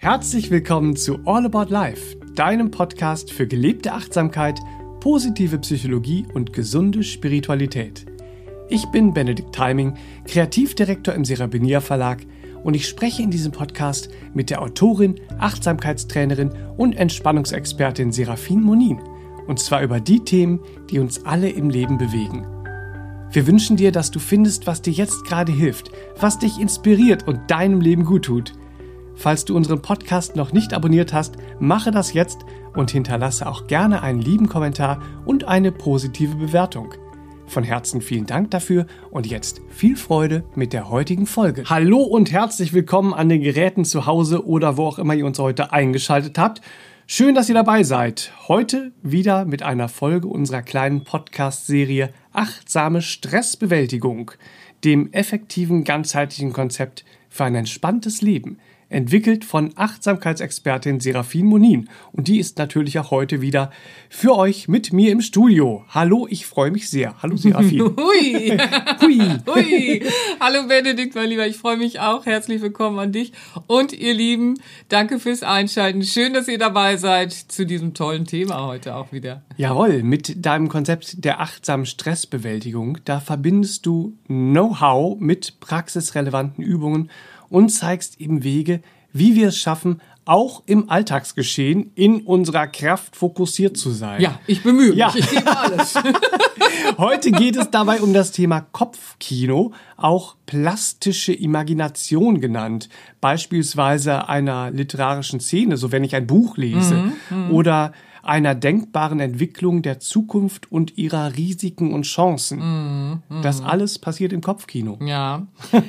Herzlich willkommen zu All About Life, deinem Podcast für gelebte Achtsamkeit, positive Psychologie und gesunde Spiritualität. Ich bin Benedikt Timing, Kreativdirektor im Serabinier Verlag und ich spreche in diesem Podcast mit der Autorin, Achtsamkeitstrainerin und Entspannungsexpertin Serafin Monin. Und zwar über die Themen, die uns alle im Leben bewegen. Wir wünschen dir, dass du findest, was dir jetzt gerade hilft, was dich inspiriert und deinem Leben gut tut – Falls du unseren Podcast noch nicht abonniert hast, mache das jetzt und hinterlasse auch gerne einen lieben Kommentar und eine positive Bewertung. Von Herzen vielen Dank dafür und jetzt viel Freude mit der heutigen Folge. Hallo und herzlich willkommen an den Geräten zu Hause oder wo auch immer ihr uns heute eingeschaltet habt. Schön, dass ihr dabei seid. Heute wieder mit einer Folge unserer kleinen Podcast-Serie Achtsame Stressbewältigung, dem effektiven ganzheitlichen Konzept für ein entspanntes Leben – entwickelt von Achtsamkeitsexpertin Serafin Monin. Und die ist natürlich auch heute wieder für euch mit mir im Studio. Hallo, ich freue mich sehr. Hallo Serafin. Hui. Hui. Hui. Hallo Benedikt, mein Lieber, ich freue mich auch. Herzlich willkommen an dich. Und ihr Lieben, danke fürs Einschalten. Schön, dass ihr dabei seid zu diesem tollen Thema heute auch wieder. Jawohl, mit deinem Konzept der achtsamen Stressbewältigung, da verbindest du Know-how mit praxisrelevanten Übungen und zeigst eben Wege, wie wir es schaffen, auch im Alltagsgeschehen in unserer Kraft fokussiert zu sein. Ja, ich bemühe mich. Ja. Ich gebe alles. Heute geht es dabei um das Thema Kopfkino, auch plastische Imagination genannt. Beispielsweise einer literarischen Szene, so wenn ich ein Buch lese. Mhm, mhm. oder einer denkbaren Entwicklung der Zukunft und ihrer Risiken und Chancen. Mm, mm. Das alles passiert im Kopfkino. Ja,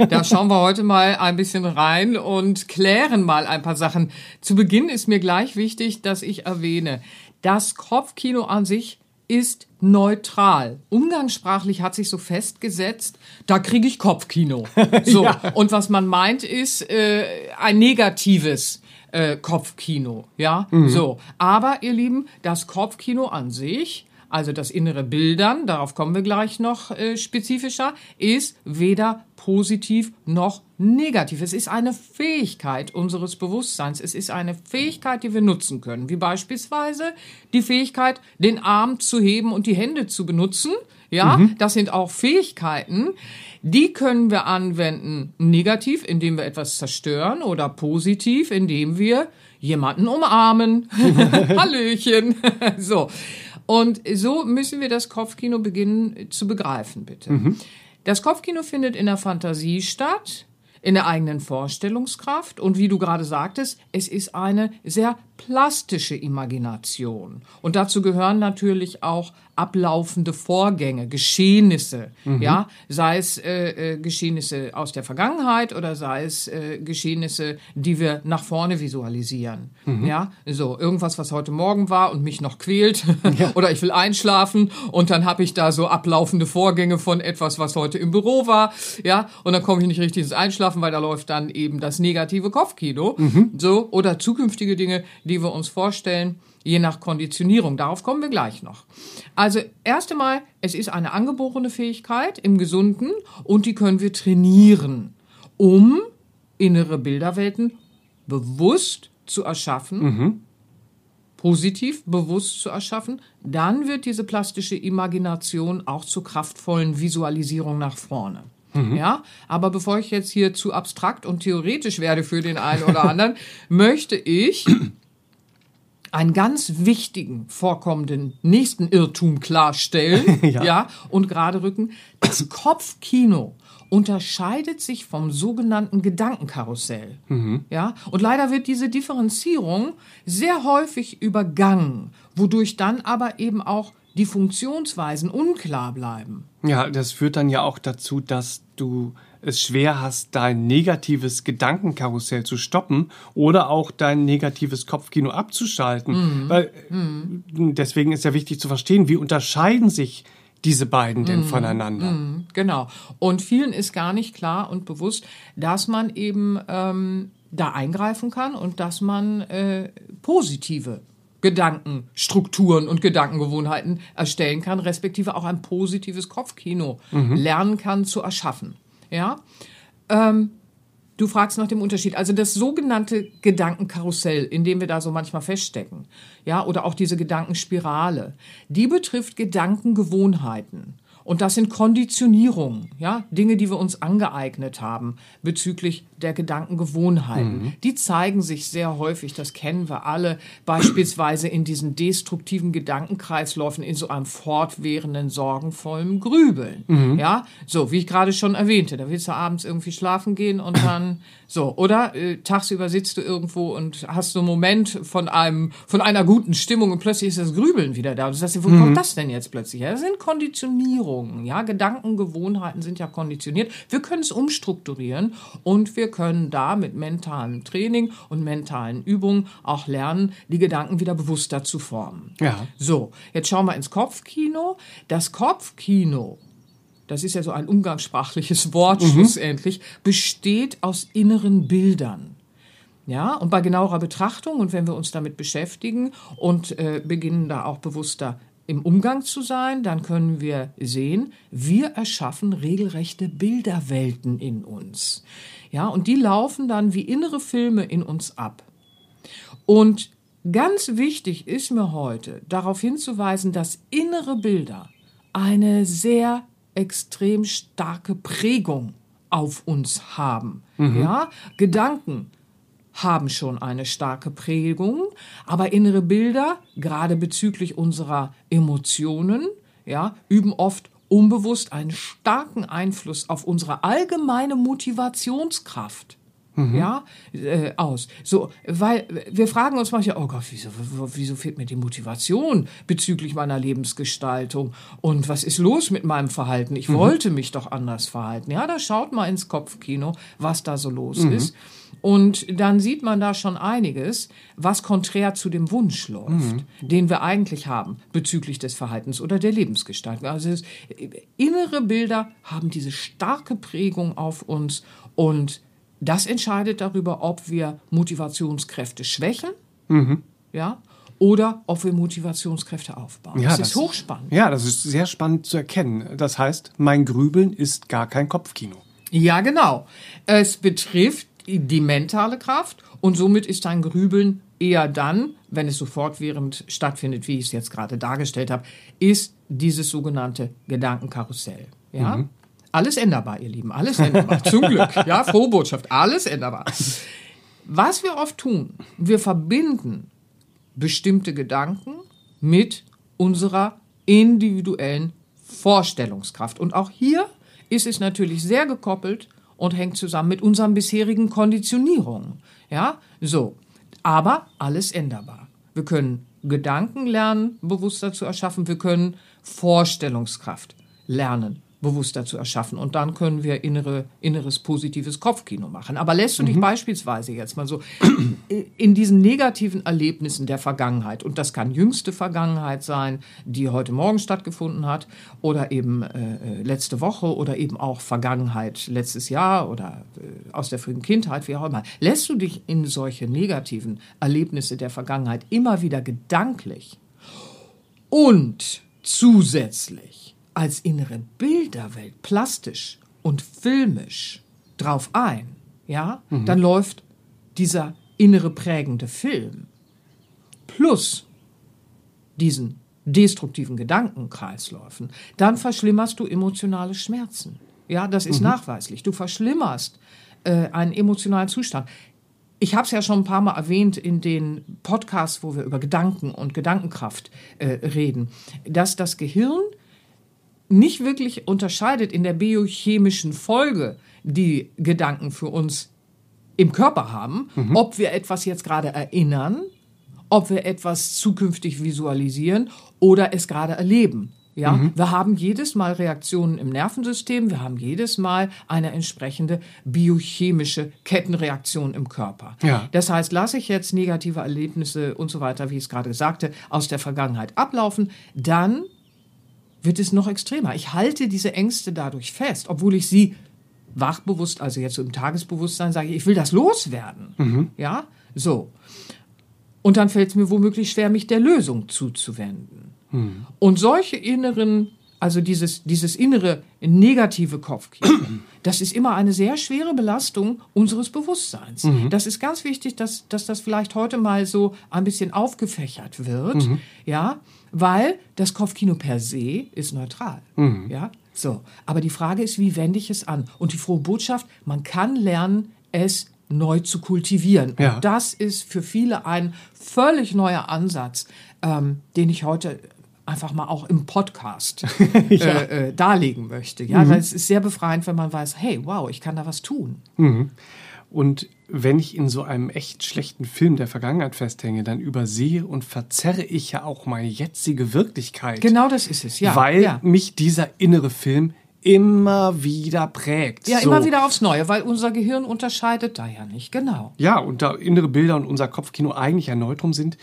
da schauen wir heute mal ein bisschen rein und klären mal ein paar Sachen. Zu Beginn ist mir gleich wichtig, dass ich erwähne, das Kopfkino an sich ist neutral. Umgangssprachlich hat sich so festgesetzt, da kriege ich Kopfkino. So. ja. Und was man meint, ist äh, ein negatives äh, Kopfkino, ja, mhm. so. Aber ihr Lieben, das Kopfkino an sich, also das innere Bildern, darauf kommen wir gleich noch äh, spezifischer, ist weder positiv noch negativ. Es ist eine Fähigkeit unseres Bewusstseins. Es ist eine Fähigkeit, die wir nutzen können, wie beispielsweise die Fähigkeit, den Arm zu heben und die Hände zu benutzen. Ja, mhm. das sind auch Fähigkeiten, die können wir anwenden negativ, indem wir etwas zerstören oder positiv, indem wir jemanden umarmen. Hallöchen. so. Und so müssen wir das Kopfkino beginnen zu begreifen, bitte. Mhm. Das Kopfkino findet in der Fantasie statt, in der eigenen Vorstellungskraft und wie du gerade sagtest, es ist eine sehr plastische Imagination. Und dazu gehören natürlich auch ablaufende Vorgänge, Geschehnisse, mhm. ja, sei es äh, äh, Geschehnisse aus der Vergangenheit oder sei es äh, Geschehnisse, die wir nach vorne visualisieren, mhm. ja, so irgendwas, was heute Morgen war und mich noch quält ja. oder ich will einschlafen und dann habe ich da so ablaufende Vorgänge von etwas, was heute im Büro war, ja, und dann komme ich nicht richtig ins Einschlafen, weil da läuft dann eben das negative Kopfkino, mhm. so oder zukünftige Dinge, die wir uns vorstellen je nach Konditionierung. Darauf kommen wir gleich noch. Also erst einmal, es ist eine angeborene Fähigkeit im Gesunden und die können wir trainieren, um innere Bilderwelten bewusst zu erschaffen, mhm. positiv bewusst zu erschaffen. Dann wird diese plastische Imagination auch zur kraftvollen Visualisierung nach vorne. Mhm. Ja, aber bevor ich jetzt hier zu abstrakt und theoretisch werde für den einen oder anderen, möchte ich einen ganz wichtigen vorkommenden nächsten Irrtum klarstellen, ja. ja, und gerade rücken. Das Kopfkino unterscheidet sich vom sogenannten Gedankenkarussell. Mhm. Ja, und leider wird diese Differenzierung sehr häufig übergangen, wodurch dann aber eben auch die Funktionsweisen unklar bleiben. Ja, das führt dann ja auch dazu, dass du es schwer hast, dein negatives Gedankenkarussell zu stoppen oder auch dein negatives Kopfkino abzuschalten. Mhm. Weil, mhm. Deswegen ist ja wichtig zu verstehen, wie unterscheiden sich diese beiden denn mhm. voneinander? Mhm. Genau. Und vielen ist gar nicht klar und bewusst, dass man eben ähm, da eingreifen kann und dass man äh, positive Gedankenstrukturen und Gedankengewohnheiten erstellen kann, respektive auch ein positives Kopfkino mhm. lernen kann zu erschaffen. Ja. Ähm, Du fragst nach dem Unterschied. Also das sogenannte Gedankenkarussell, in dem wir da so manchmal feststecken, ja, oder auch diese Gedankenspirale, die betrifft Gedankengewohnheiten. Und das sind Konditionierungen, ja, Dinge, die wir uns angeeignet haben bezüglich der Gedankengewohnheiten. Mhm. Die zeigen sich sehr häufig, das kennen wir alle, beispielsweise in diesen destruktiven Gedankenkreisläufen, in so einem fortwährenden, sorgenvollen Grübeln. Mhm. Ja, so, wie ich gerade schon erwähnte, da willst du abends irgendwie schlafen gehen und dann so, oder äh, tagsüber sitzt du irgendwo und hast so einen Moment von einem, von einer guten Stimmung und plötzlich ist das Grübeln wieder da. Und du sagst dir, wo mhm. kommt das denn jetzt plötzlich her? Das sind Konditionierungen, ja. Gedankengewohnheiten sind ja konditioniert. Wir können es umstrukturieren und wir können da mit mentalem Training und mentalen Übungen auch lernen, die Gedanken wieder bewusster zu formen. Ja. So, jetzt schauen wir ins Kopfkino. Das Kopfkino das ist ja so ein umgangssprachliches Wort mhm. schlussendlich, besteht aus inneren Bildern. Ja, und bei genauerer Betrachtung und wenn wir uns damit beschäftigen und äh, beginnen da auch bewusster im Umgang zu sein, dann können wir sehen, wir erschaffen regelrechte Bilderwelten in uns. Ja, und die laufen dann wie innere Filme in uns ab. Und ganz wichtig ist mir heute darauf hinzuweisen, dass innere Bilder eine sehr extrem starke Prägung auf uns haben. Mhm. Ja, Gedanken haben schon eine starke Prägung, aber innere Bilder, gerade bezüglich unserer Emotionen, ja, üben oft unbewusst einen starken Einfluss auf unsere allgemeine Motivationskraft mhm. ja, äh, aus. So, weil wir fragen uns manchmal, oh Gott, wieso, wieso fehlt mir die Motivation bezüglich meiner Lebensgestaltung? Und was ist los mit meinem Verhalten? Ich mhm. wollte mich doch anders verhalten. Ja, da schaut mal ins Kopfkino, was da so los mhm. ist. Und dann sieht man da schon einiges, was konträr zu dem Wunsch läuft, mhm. den wir eigentlich haben bezüglich des Verhaltens oder der Lebensgestaltung. Also es, innere Bilder haben diese starke Prägung auf uns und das entscheidet darüber, ob wir Motivationskräfte schwächen, mhm. ja, oder ob wir Motivationskräfte aufbauen. Ja, das, das ist hochspannend. Ja, das ist sehr spannend zu erkennen. Das heißt, mein Grübeln ist gar kein Kopfkino. Ja, genau. Es betrifft die mentale Kraft und somit ist dein Grübeln eher dann, wenn es so fortwährend stattfindet, wie ich es jetzt gerade dargestellt habe, ist dieses sogenannte Gedankenkarussell. Ja? Mhm. Alles änderbar, ihr Lieben, alles änderbar. Zum Glück. Ja, frohe Botschaft, alles änderbar. Was wir oft tun, wir verbinden bestimmte Gedanken mit unserer individuellen Vorstellungskraft. Und auch hier ist es natürlich sehr gekoppelt und hängt zusammen mit unseren bisherigen Konditionierungen. Ja, so. Aber alles änderbar. Wir können Gedanken lernen, bewusster zu erschaffen. Wir können Vorstellungskraft lernen, bewusster zu erschaffen. Und dann können wir innere, inneres positives Kopfkino machen. Aber lässt du dich mhm. beispielsweise jetzt mal so in diesen negativen Erlebnissen der Vergangenheit, und das kann jüngste Vergangenheit sein, die heute Morgen stattgefunden hat, oder eben äh, äh letzte Woche oder eben auch Vergangenheit letztes Jahr oder äh, aus der frühen Kindheit, wie auch immer, lässt du dich in solche negativen Erlebnisse der Vergangenheit immer wieder gedanklich und zusätzlich als innere Bilderwelt plastisch und filmisch drauf ein, ja, mhm. dann läuft dieser innere prägende Film plus diesen destruktiven Gedankenkreisläufen, dann verschlimmerst du emotionale Schmerzen. Ja, das ist mhm. nachweislich. Du verschlimmerst äh, einen emotionalen Zustand. Ich habe es ja schon ein paar Mal erwähnt in den Podcasts, wo wir über Gedanken und Gedankenkraft äh, reden, dass das Gehirn nicht wirklich unterscheidet in der biochemischen Folge, die Gedanken für uns im Körper haben, mhm. ob wir etwas jetzt gerade erinnern, ob wir etwas zukünftig visualisieren oder es gerade erleben. Ja, mhm. wir haben jedes Mal Reaktionen im Nervensystem, wir haben jedes Mal eine entsprechende biochemische Kettenreaktion im Körper. Ja. Das heißt, lasse ich jetzt negative Erlebnisse und so weiter, wie ich es gerade sagte, aus der Vergangenheit ablaufen, dann wird es noch extremer. Ich halte diese Ängste dadurch fest, obwohl ich sie wachbewusst, also jetzt so im Tagesbewusstsein sage, ich will das loswerden. Mhm. Ja, so. Und dann fällt es mir womöglich schwer, mich der Lösung zuzuwenden. Mhm. Und solche inneren also dieses, dieses innere negative Kopfkino, das ist immer eine sehr schwere Belastung unseres Bewusstseins. Mhm. Das ist ganz wichtig, dass, dass das vielleicht heute mal so ein bisschen aufgefächert wird, mhm. ja, weil das Kopfkino per se ist neutral, mhm. ja. So, aber die Frage ist, wie wende ich es an? Und die frohe Botschaft, man kann lernen, es neu zu kultivieren. Ja. Und das ist für viele ein völlig neuer Ansatz, ähm, den ich heute einfach mal auch im Podcast ja. äh, äh, darlegen möchte. Ja, mhm. es ist sehr befreiend, wenn man weiß, hey, wow, ich kann da was tun. Mhm. Und wenn ich in so einem echt schlechten Film der Vergangenheit festhänge, dann übersehe und verzerre ich ja auch meine jetzige Wirklichkeit. Genau das ist es, ja. Weil ja. mich dieser innere Film immer wieder prägt. Ja, so. immer wieder aufs Neue, weil unser Gehirn unterscheidet da ja nicht, genau. Ja, und da innere Bilder und unser Kopfkino eigentlich ein Neutrum sind,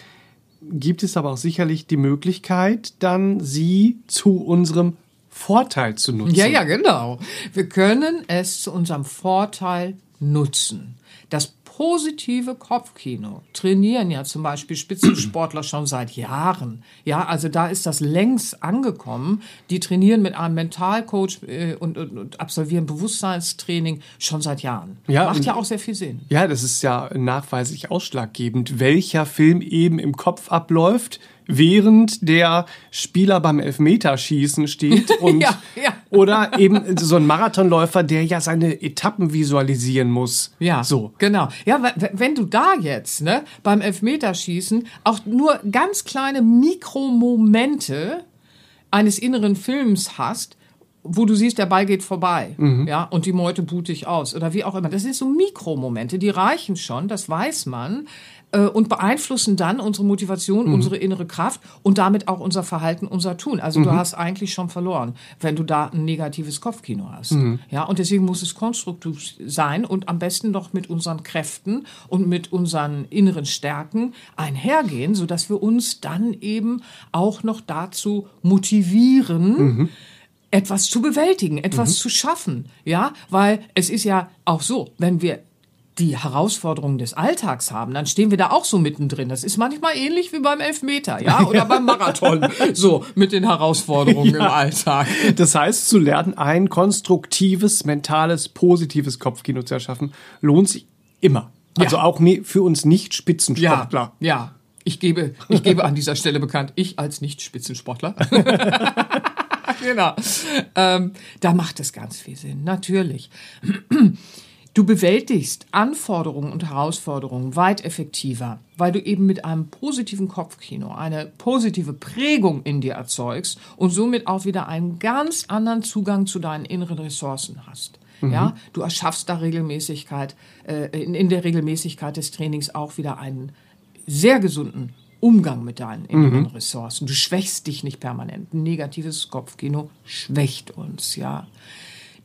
gibt es aber auch sicherlich die Möglichkeit, dann sie zu unserem Vorteil zu nutzen. Ja, ja, genau. Wir können es zu unserem Vorteil nutzen. Das positive Kopfkino trainieren ja zum Beispiel Spitzensportler schon seit Jahren. Ja, also da ist das längst angekommen. Die trainieren mit einem Mentalcoach äh, und, und, und, absolvieren Bewusstseinstraining schon seit Jahren. Ja, Macht ja auch sehr viel Sinn. Ja, das ist ja nachweislich ausschlaggebend, welcher Film eben im Kopf abläuft während der Spieler beim Elfmeterschießen steht und ja, ja. oder eben so ein Marathonläufer, der ja seine Etappen visualisieren muss. Ja, so genau. Ja, wenn du da jetzt ne beim Elfmeterschießen auch nur ganz kleine Mikromomente eines inneren Films hast, wo du siehst, der Ball geht vorbei, mhm. ja, und die Meute buht dich aus oder wie auch immer. Das sind so Mikromomente, die reichen schon, das weiß man, und beeinflussen dann unsere Motivation, mhm. unsere innere Kraft und damit auch unser Verhalten, unser Tun. Also mhm. du hast eigentlich schon verloren, wenn du da ein negatives Kopfkino hast. Mhm. Ja, und deswegen muss es konstruktiv sein und am besten noch mit unseren Kräften und mit unseren inneren Stärken einhergehen, sodass wir uns dann eben auch noch dazu motivieren, mhm. etwas zu bewältigen, etwas mhm. zu schaffen, ja, weil es ist ja auch so, wenn wir die Herausforderungen des Alltags haben, dann stehen wir da auch so mittendrin. Das ist manchmal ähnlich wie beim Elfmeter, ja, oder beim Marathon, so mit den Herausforderungen ja. im Alltag. Das heißt, zu lernen, ein konstruktives, mentales, positives Kopfkino zu erschaffen, lohnt sich immer. Also ja. auch für uns Nicht-Spitzensportler. Ja, ja. Ich gebe, ich gebe an dieser Stelle bekannt, ich als Nicht-Spitzensportler. genau. Ähm, da macht es ganz viel Sinn, natürlich. Du bewältigst Anforderungen und Herausforderungen weit effektiver, weil du eben mit einem positiven Kopfkino eine positive Prägung in dir erzeugst und somit auch wieder einen ganz anderen Zugang zu deinen inneren Ressourcen hast. Mhm. Ja, du erschaffst da Regelmäßigkeit, äh, in, in der Regelmäßigkeit des Trainings auch wieder einen sehr gesunden Umgang mit deinen inneren mhm. Ressourcen. Du schwächst dich nicht permanent. Ein negatives Kopfkino schwächt uns, ja.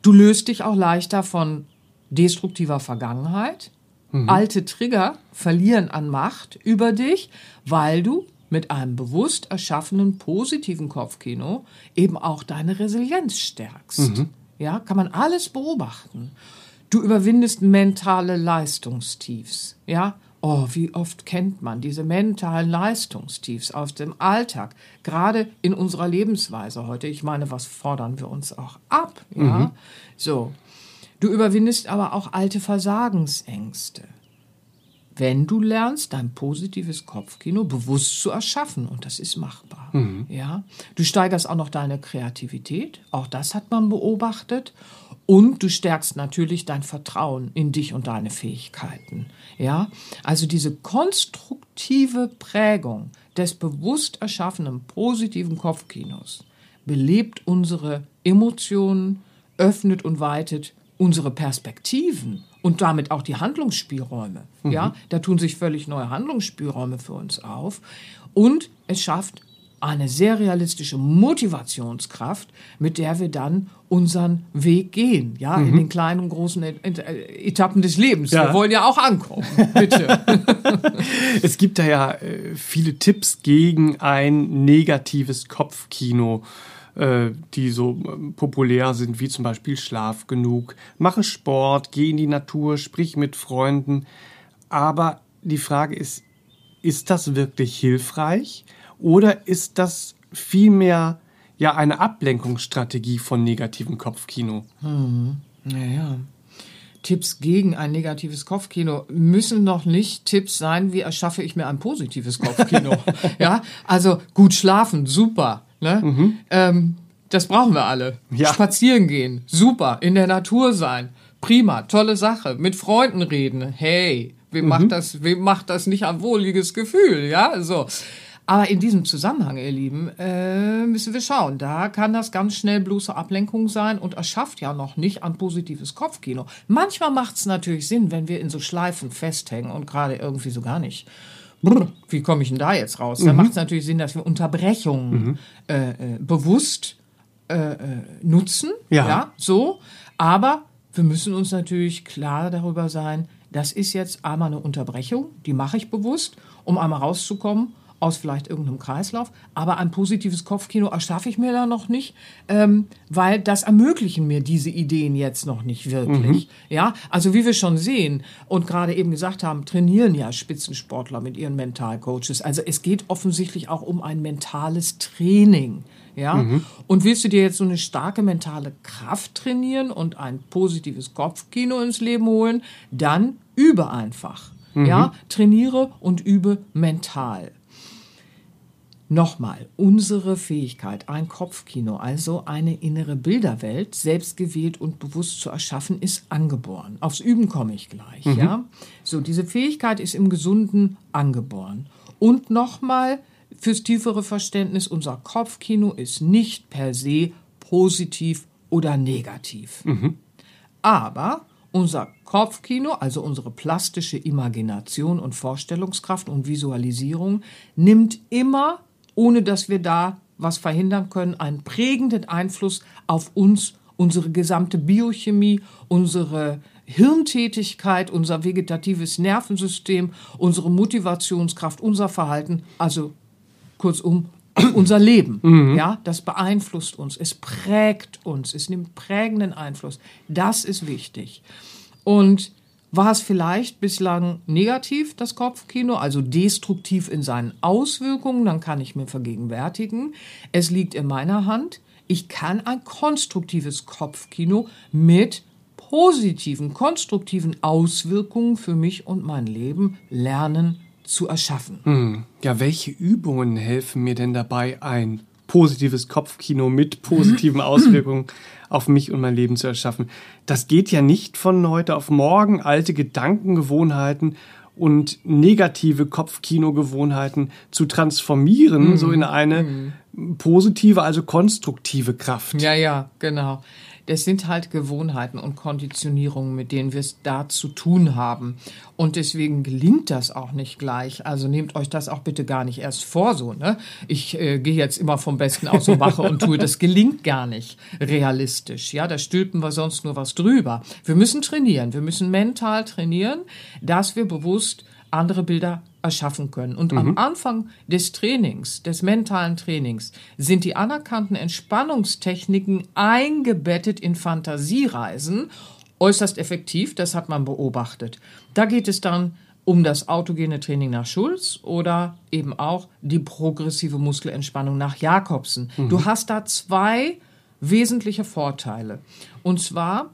Du löst dich auch leichter von destruktiver Vergangenheit. Mhm. Alte Trigger verlieren an Macht über dich, weil du mit einem bewusst erschaffenen positiven Kopfkino eben auch deine Resilienz stärkst. Mhm. Ja, kann man alles beobachten. Du überwindest mentale Leistungstiefs. Ja, oh, wie oft kennt man diese mentalen Leistungstiefs aus dem Alltag, gerade in unserer Lebensweise heute. Ich meine, was fordern wir uns auch ab? Ja, mhm. so. Du überwindest aber auch alte Versagensängste. Wenn du lernst, dein positives Kopfkino bewusst zu erschaffen, und das ist machbar. Mhm. Ja, du steigerst auch noch deine Kreativität, auch das hat man beobachtet, und du stärkst natürlich dein Vertrauen in dich und deine Fähigkeiten. Ja, also diese konstruktive Prägung des bewusst erschaffenen positiven Kopfkinos belebt unsere Emotionen, öffnet und weitet unsere Perspektiven und damit auch die Handlungsspielräume. Mhm. Ja, da tun sich völlig neue Handlungsspielräume für uns auf und es schafft eine sehr realistische Motivationskraft, mit der wir dann unseren Weg gehen, ja, mhm. in den kleinen und großen Etappen des Lebens. Ja. Wir wollen ja auch ankommen, bitte. es gibt da ja äh, viele Tipps gegen ein negatives Kopfkino. Äh, die so ähm, populär sind, wie zum Beispiel Schlaf genug, mache Sport, geh in die Natur, sprich mit Freunden. Aber die Frage ist, ist das wirklich hilfreich oder ist das vielmehr ja eine Ablenkungsstrategie von negativem Kopfkino. Naja. Tipps gegen ein negatives Kopfkino müssen noch nicht Tipps sein, wie erschaffe ich mir ein positives Kopfkino. ja, also gut schlafen, super. Ne? Ähm, das brauchen wir alle. Ja. Spazieren gehen, super. In der Natur sein, prima, tolle Sache. Mit Freunden reden, hey, wem macht das, wem macht das nicht ein wohliges Gefühl, ja, so. Aber in diesem Zusammenhang, ihr Lieben, äh, müssen wir schauen. Da kann das ganz schnell bloße Ablenkung sein und erschafft ja noch nicht ein positives Kopfkino. Manchmal macht es natürlich Sinn, wenn wir in so Schleifen festhängen und gerade irgendwie so gar nicht. Brr, wie komme ich denn da jetzt raus? Da macht es natürlich Sinn, dass wir Unterbrechungen äh, äh, bewusst äh, äh, nutzen. Ja. so. Aber wir müssen uns natürlich klar darüber sein, das ist jetzt einmal eine Unterbrechung, die mache ich bewusst, um einmal rauszukommen aus vielleicht irgendeinem Kreislauf. Aber ein positives Kopfkino erschaffe ich mir da noch nicht, ähm, weil das ermöglichen mir diese Ideen jetzt noch nicht wirklich. Ja, also wie wir schon sehen und gerade eben gesagt haben, trainieren ja Spitzensportler mit ihren Mentalcoaches. Also es geht offensichtlich auch um ein mentales Training. Ja, und willst du dir jetzt so eine starke mentale Kraft trainieren und ein positives Kopfkino ins Leben holen, dann übe einfach. Ja, trainiere und übe mental. Nochmal, unsere Fähigkeit, ein Kopfkino, also eine innere Bilderwelt, selbstgewählt und bewusst zu erschaffen, ist angeboren. Aufs Üben komme ich gleich, ja. So, diese Fähigkeit ist im Gesunden angeboren. Und nochmal, fürs tiefere Verständnis, unser Kopfkino ist nicht per se positiv oder negativ. Aber unser Kopfkino, also unsere plastische Imagination und Vorstellungskraft und Visualisierung, nimmt immer, ohne dass wir da was verhindern können, einen prägenden Einfluss auf uns, unsere gesamte Biochemie, unsere Hirntätigkeit, unser vegetatives Nervensystem, unsere Motivationskraft, unser Verhalten, also kurzum unser Leben. Ja, das beeinflusst uns, es prägt uns, es nimmt prägenden Einfluss. Das ist wichtig. Und war es vielleicht bislang negativ, das Kopfkino, also destruktiv in seinen Auswirkungen, dann kann ich mir vergegenwärtigen. Es liegt in meiner Hand. Ich kann ein konstruktives Kopfkino mit positiven, konstruktiven Auswirkungen für mich und mein Leben lernen zu erschaffen. Ja, welche Übungen helfen mir denn dabei, ein positives Kopfkino mit positiven Auswirkungen auf mich und mein Leben zu erschaffen? Das geht ja nicht von heute auf morgen. Alte Gedankengewohnheiten und negative Kopfkino-Gewohnheiten zu transformieren, so in eine positive, also konstruktive Kraft. Ja, ja, genau. Das sind halt Gewohnheiten und Konditionierungen, mit denen wir es da zu tun haben. Und deswegen gelingt das auch nicht gleich. Also nehmt euch das auch bitte gar nicht erst vor, so, ne? Ich äh, gehe jetzt immer vom Besten aus und mache und tue. Das gelingt gar nicht realistisch. Ja, da stülpen wir sonst nur was drüber. Wir müssen trainieren. Wir müssen mental trainieren, dass wir bewusst andere Bilder erschaffen können. Und am Anfang des Trainings, des mentalen Trainings, sind die anerkannten Entspannungstechniken eingebettet in Fantasiereisen äußerst effektiv, das hat man beobachtet. Da geht es dann um das autogene Training nach Schulz oder eben auch die progressive Muskelentspannung nach Jakobsen. Du hast da zwei wesentliche Vorteile. Und zwar,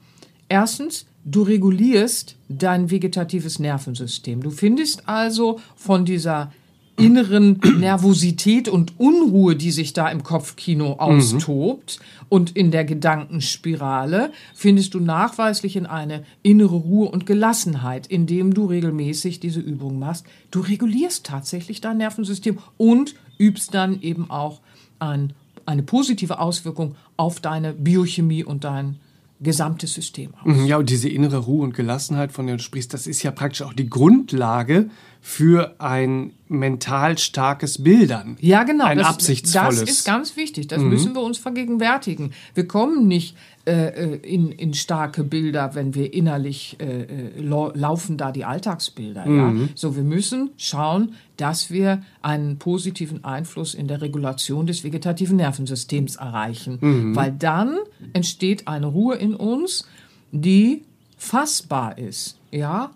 erstens, du regulierst dein vegetatives Nervensystem. Du findest also von dieser inneren Nervosität und Unruhe, die sich da im Kopfkino austobt und in der Gedankenspirale, findest du nachweislich in eine innere Ruhe und Gelassenheit, indem du regelmäßig diese Übung machst. Du regulierst tatsächlich dein Nervensystem und übst dann eben auch ein, eine positive Auswirkung auf deine Biochemie und dein gesamtes System aus. Mhm, Ja, und diese innere Ruhe und Gelassenheit, von der du sprichst, das ist ja praktisch auch die Grundlage für ein mental starkes Bildern. Ja, genau. Ein das, absichtsvolles. Das ist ganz wichtig. Das müssen wir uns vergegenwärtigen. Wir kommen nicht äh, äh, in, in starke Bilder, wenn wir innerlich äh, äh, lau- laufen da die Alltagsbilder. Ja? So, wir müssen schauen, dass wir einen positiven Einfluss in der Regulation des vegetativen Nervensystems erreichen. Weil dann entsteht eine Ruhe in uns, die fassbar ist. Ja,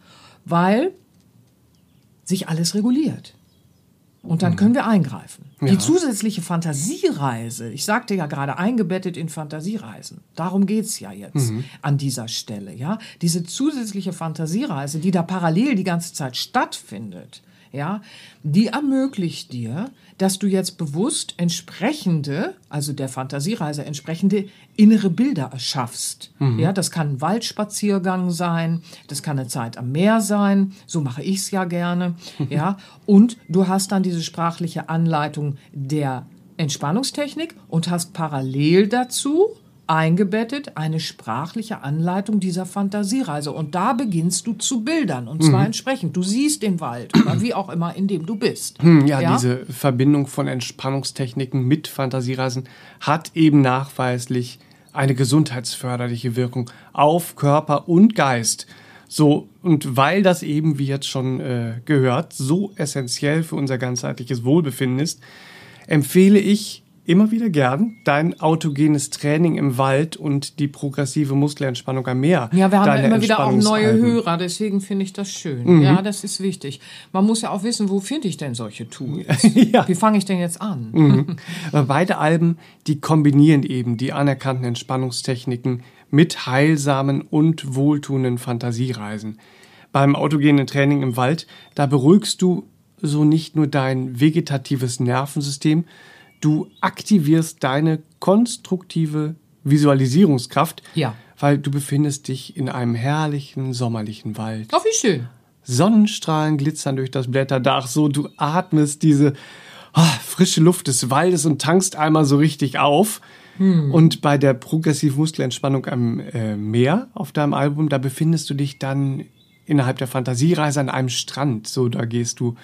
weil sich alles reguliert. Und dann können wir eingreifen. Ja. Die zusätzliche Fantasiereise, ich sagte ja gerade, eingebettet in Fantasiereisen. Darum geht's ja jetzt an dieser Stelle, ja. Diese zusätzliche Fantasiereise, die da parallel die ganze Zeit stattfindet, ja, die ermöglicht dir, dass du jetzt bewusst entsprechende, also der Fantasiereise entsprechende innere Bilder erschaffst. Ja, das kann ein Waldspaziergang sein, das kann eine Zeit am Meer sein, so mache ich's ja gerne, ja, und du hast dann diese sprachliche Anleitung der Entspannungstechnik und hast parallel dazu eingebettet eine sprachliche Anleitung dieser Fantasiereise. Und da beginnst du zu bildern. Und zwar entsprechend. Du siehst den Wald oder wie auch immer, in dem du bist. Hm, Ja, diese Verbindung von Entspannungstechniken mit Fantasiereisen hat eben nachweislich eine gesundheitsförderliche Wirkung auf Körper und Geist. So, und weil das eben, wie jetzt schon äh, gehört, so essentiell für unser ganzheitliches Wohlbefinden ist, empfehle ich immer wieder gern dein autogenes Training im Wald und die progressive Muskelentspannung am Meer. Ja, wir haben ja immer wieder auch neue. Hörer, deswegen finde ich das schön. Ja, das ist wichtig. Man muss ja auch wissen, wo finde ich denn solche Tools? Ja. Wie fange ich denn jetzt an? Aber beide Alben, die kombinieren eben die anerkannten Entspannungstechniken mit heilsamen und wohltuenden Fantasiereisen. Beim autogenen Training im Wald, da beruhigst du so nicht nur dein vegetatives Nervensystem, du aktivierst deine konstruktive Visualisierungskraft, Ja. weil du befindest dich in einem herrlichen sommerlichen Wald. Oh, wie schön. Sonnenstrahlen glitzern durch das Blätterdach, so du atmest diese ah, frische Luft des Waldes und tankst einmal so richtig auf. Und bei der progressiven Muskelentspannung am äh, Meer auf deinem Album, da befindest du dich dann innerhalb der Fantasiereise an einem Strand. So, da gehst du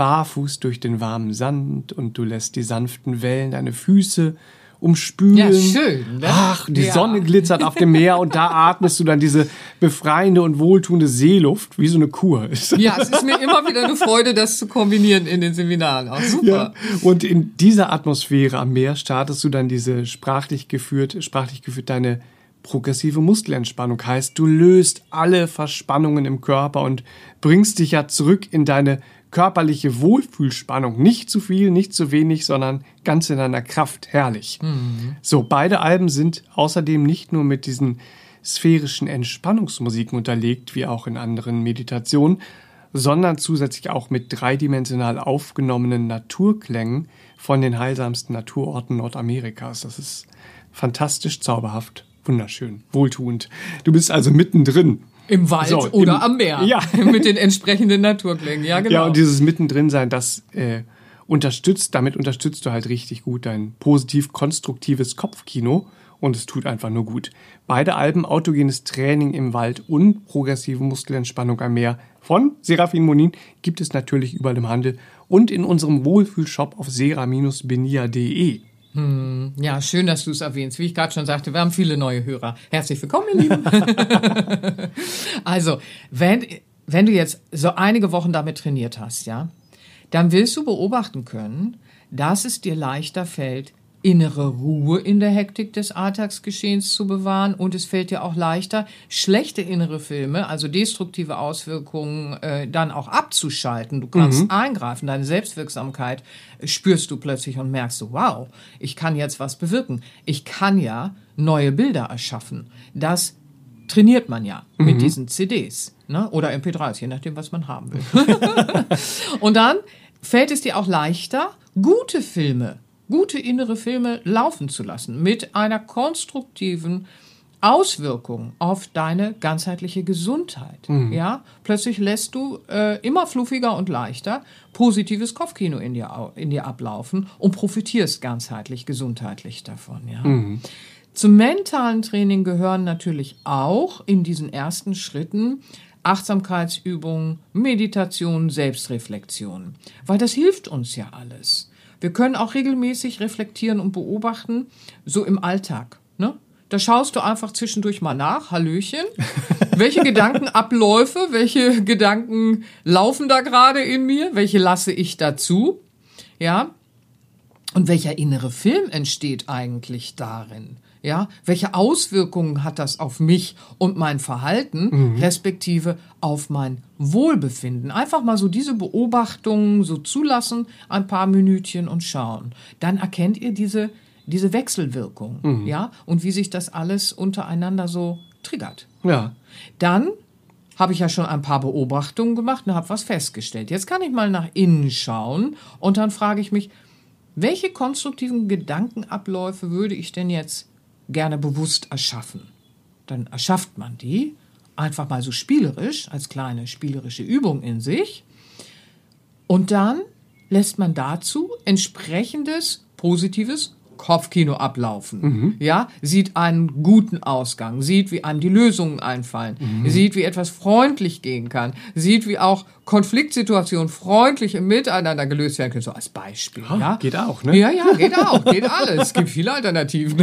barfuß durch den warmen Sand und du lässt die sanften Wellen deine Füße umspülen. Ja, schön, ne? Ach, die Ja. Sonne glitzert auf dem Meer und da atmest du dann diese befreiende und wohltuende Seeluft, wie so eine Kur. Ja, es ist mir immer wieder eine Freude, das zu kombinieren in den Seminaren. Auch super. Ja. Und in dieser Atmosphäre am Meer startest du dann diese sprachlich geführt, sprachlich geführt deine progressive Muskelentspannung. Heißt, du löst alle Verspannungen im Körper und bringst dich ja zurück in deine körperliche Wohlfühlspannung. Nicht zu viel, nicht zu wenig, sondern ganz in deiner Kraft. Herrlich. So, beide Alben sind außerdem nicht nur mit diesen sphärischen Entspannungsmusiken unterlegt, wie auch in anderen Meditationen, sondern zusätzlich auch mit dreidimensional aufgenommenen Naturklängen von den heilsamsten Naturorten Nordamerikas. Das ist fantastisch, zauberhaft, wunderschön, wohltuend. Du bist also mittendrin. Im Wald So, oder im- am Meer. Ja. Mit den entsprechenden Naturklängen. Ja, genau. Ja, und dieses Mittendrin-Sein, das äh, unterstützt, damit unterstützt du halt richtig gut dein positiv-konstruktives Kopfkino und es tut einfach nur gut. Beide Alben, autogenes Training im Wald und progressive Muskelentspannung am Meer von Serafin Monin gibt es natürlich überall im Handel und in unserem Wohlfühlshop auf sera-benia.de. Ja, schön, dass du es erwähnst. Wie ich gerade schon sagte, wir haben viele neue Hörer. Herzlich willkommen, ihr Lieben. also, wenn, wenn du jetzt so einige Wochen damit trainiert hast, ja, dann wirst du beobachten können, dass es dir leichter fällt, innere Ruhe in der Hektik des Alltagsgeschehens zu bewahren und es fällt dir auch leichter, schlechte innere Filme, also destruktive Auswirkungen, äh, dann auch abzuschalten. Du kannst eingreifen, deine Selbstwirksamkeit äh, spürst du plötzlich und merkst du, wow, ich kann jetzt was bewirken. Ich kann ja neue Bilder erschaffen. Das trainiert man ja mit diesen CDs ne? oder MP3s, je nachdem, was man haben will. Und dann fällt es dir auch leichter, gute Filme, gute innere Filme laufen zu lassen mit einer konstruktiven Auswirkung auf deine ganzheitliche Gesundheit. Ja, plötzlich lässt du äh, immer fluffiger und leichter positives Kopfkino in dir, in dir ablaufen und profitierst ganzheitlich, gesundheitlich davon. Ja. Zum mentalen Training gehören natürlich auch in diesen ersten Schritten Achtsamkeitsübungen, Meditation, Selbstreflexion, weil das hilft uns ja alles. Wir können auch regelmäßig reflektieren und beobachten, so im Alltag. Ne? Da schaust du einfach zwischendurch mal nach, Hallöchen, welche Gedankenabläufe, welche Gedanken laufen da gerade in mir, welche lasse ich dazu, ja, und welcher innere Film entsteht eigentlich darin? Ja, welche Auswirkungen hat das auf mich und mein Verhalten, Mhm. respektive auf mein Wohlbefinden? Einfach mal so diese Beobachtungen so zulassen, ein paar Minütchen und schauen. Dann erkennt ihr diese, diese Wechselwirkung, Mhm. ja, und wie sich das alles untereinander so triggert. Ja. Dann habe ich ja schon ein paar Beobachtungen gemacht und habe was festgestellt. Jetzt kann ich mal nach innen schauen und dann frage ich mich, welche konstruktiven Gedankenabläufe würde ich denn jetzt gerne bewusst erschaffen? Dann erschafft man die einfach mal so spielerisch, als kleine spielerische Übung in sich. Und dann lässt man dazu entsprechendes positives Kopfkino ablaufen. Ja, sieht einen guten Ausgang, sieht, wie einem die Lösungen einfallen, sieht, wie etwas freundlich gehen kann, sieht, wie auch Konfliktsituationen freundlich im Miteinander gelöst werden können, so als Beispiel. ja, geht auch, ne? Ja, ja, geht auch, geht alles. Es gibt viele Alternativen.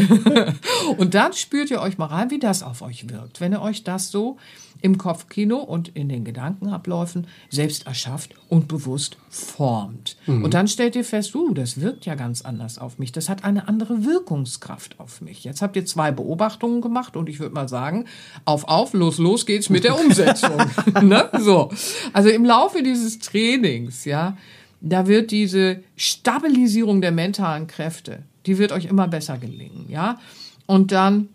Und dann spürt ihr euch mal rein, wie das auf euch wirkt, wenn ihr euch das so im Kopfkino und in den Gedankenabläufen selbst erschafft und bewusst formt. Und dann stellt ihr fest, uh, das wirkt ja ganz anders auf mich. Das hat eine andere Wirkungskraft auf mich. Jetzt habt ihr zwei Beobachtungen gemacht und ich würde mal sagen, auf, auf, los, los geht's mit der Umsetzung. ne? So. Also im Laufe dieses Trainings, ja, da wird diese Stabilisierung der mentalen Kräfte, die wird euch immer besser gelingen, ja. Und dann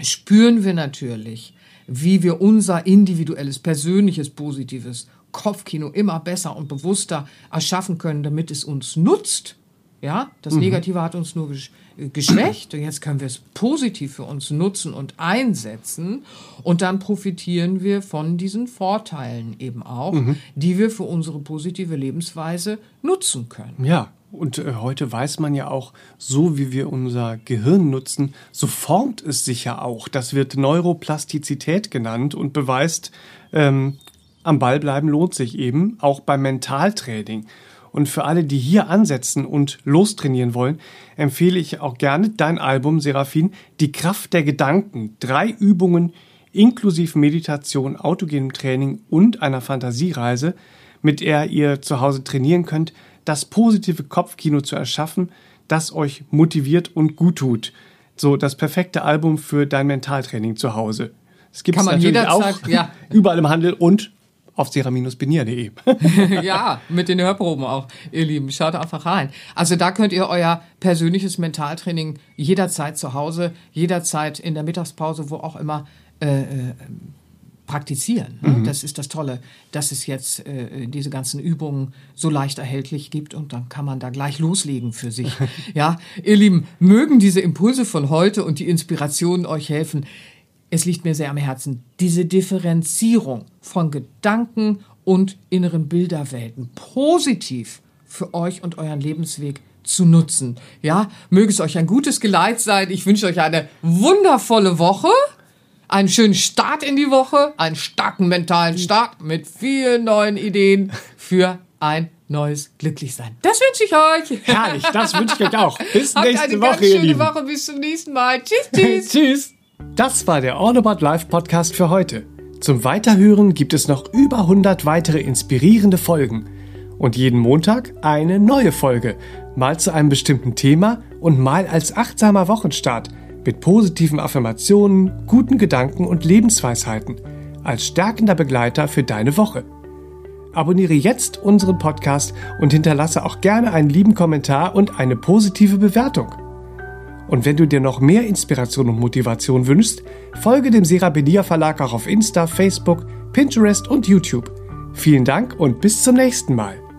spüren wir natürlich, wie wir unser individuelles, persönliches, positives Kopfkino immer besser und bewusster erschaffen können, damit es uns nutzt. Ja, das Negative hat uns nur äh, geschwächt und jetzt können wir es positiv für uns nutzen und einsetzen und dann profitieren wir von diesen Vorteilen eben auch, die wir für unsere positive Lebensweise nutzen können. Ja, und äh, heute weiß man ja auch, so wie wir unser Gehirn nutzen, so formt es sich ja auch. Das wird Neuroplastizität genannt und beweist, ähm, am Ball bleiben lohnt sich eben, auch beim Mentaltraining. Und für alle, die hier ansetzen und lostrainieren wollen, empfehle ich auch gerne dein Album Seraphin, Die Kraft der Gedanken. Drei Übungen inklusive Meditation, autogenem Training und einer Fantasiereise, mit der ihr zu Hause trainieren könnt, das positive Kopfkino zu erschaffen, das euch motiviert und gut tut. So das perfekte Album für dein Mentaltraining zu Hause. Es gibt man natürlich auch ja. überall im Handel und auf sera-benia.de. ja, mit den Hörproben auch, ihr Lieben. Schaut einfach rein. Also da könnt ihr euer persönliches Mentaltraining jederzeit zu Hause, jederzeit in der Mittagspause, wo auch immer, äh, äh, praktizieren. Ne? Das ist das Tolle, dass es jetzt äh, diese ganzen Übungen so leicht erhältlich gibt und dann kann man da gleich loslegen für sich. ja, ihr Lieben, mögen diese Impulse von heute und die Inspirationen euch helfen. Es liegt mir sehr am Herzen, diese Differenzierung von Gedanken und inneren Bilderwelten positiv für euch und euren Lebensweg zu nutzen. Ja, möge es euch ein gutes Geleit sein. Ich wünsche euch eine wundervolle Woche einen schönen Start in die Woche, einen starken mentalen Start mit vielen neuen Ideen für ein neues Glücklichsein. Das wünsche ich euch. Herrlich, das wünsche ich euch auch. Bis Habt nächste eine Woche, ganz ihr schöne Lieben. Woche. Bis zum nächsten Mal. Tschüss, tschüss. Tschüss. Das war der All About Life Podcast für heute. Zum Weiterhören gibt es noch über 100 weitere inspirierende Folgen. Und jeden Montag eine neue Folge. Mal zu einem bestimmten Thema und mal als achtsamer Wochenstart. Mit positiven Affirmationen, guten Gedanken und Lebensweisheiten. Als stärkender Begleiter für deine Woche. Abonniere jetzt unseren Podcast und hinterlasse auch gerne einen lieben Kommentar und eine positive Bewertung. Und wenn du dir noch mehr Inspiration und Motivation wünschst, folge dem Serabedia Verlag auch auf Insta, Facebook, Pinterest und YouTube. Vielen Dank und bis zum nächsten Mal.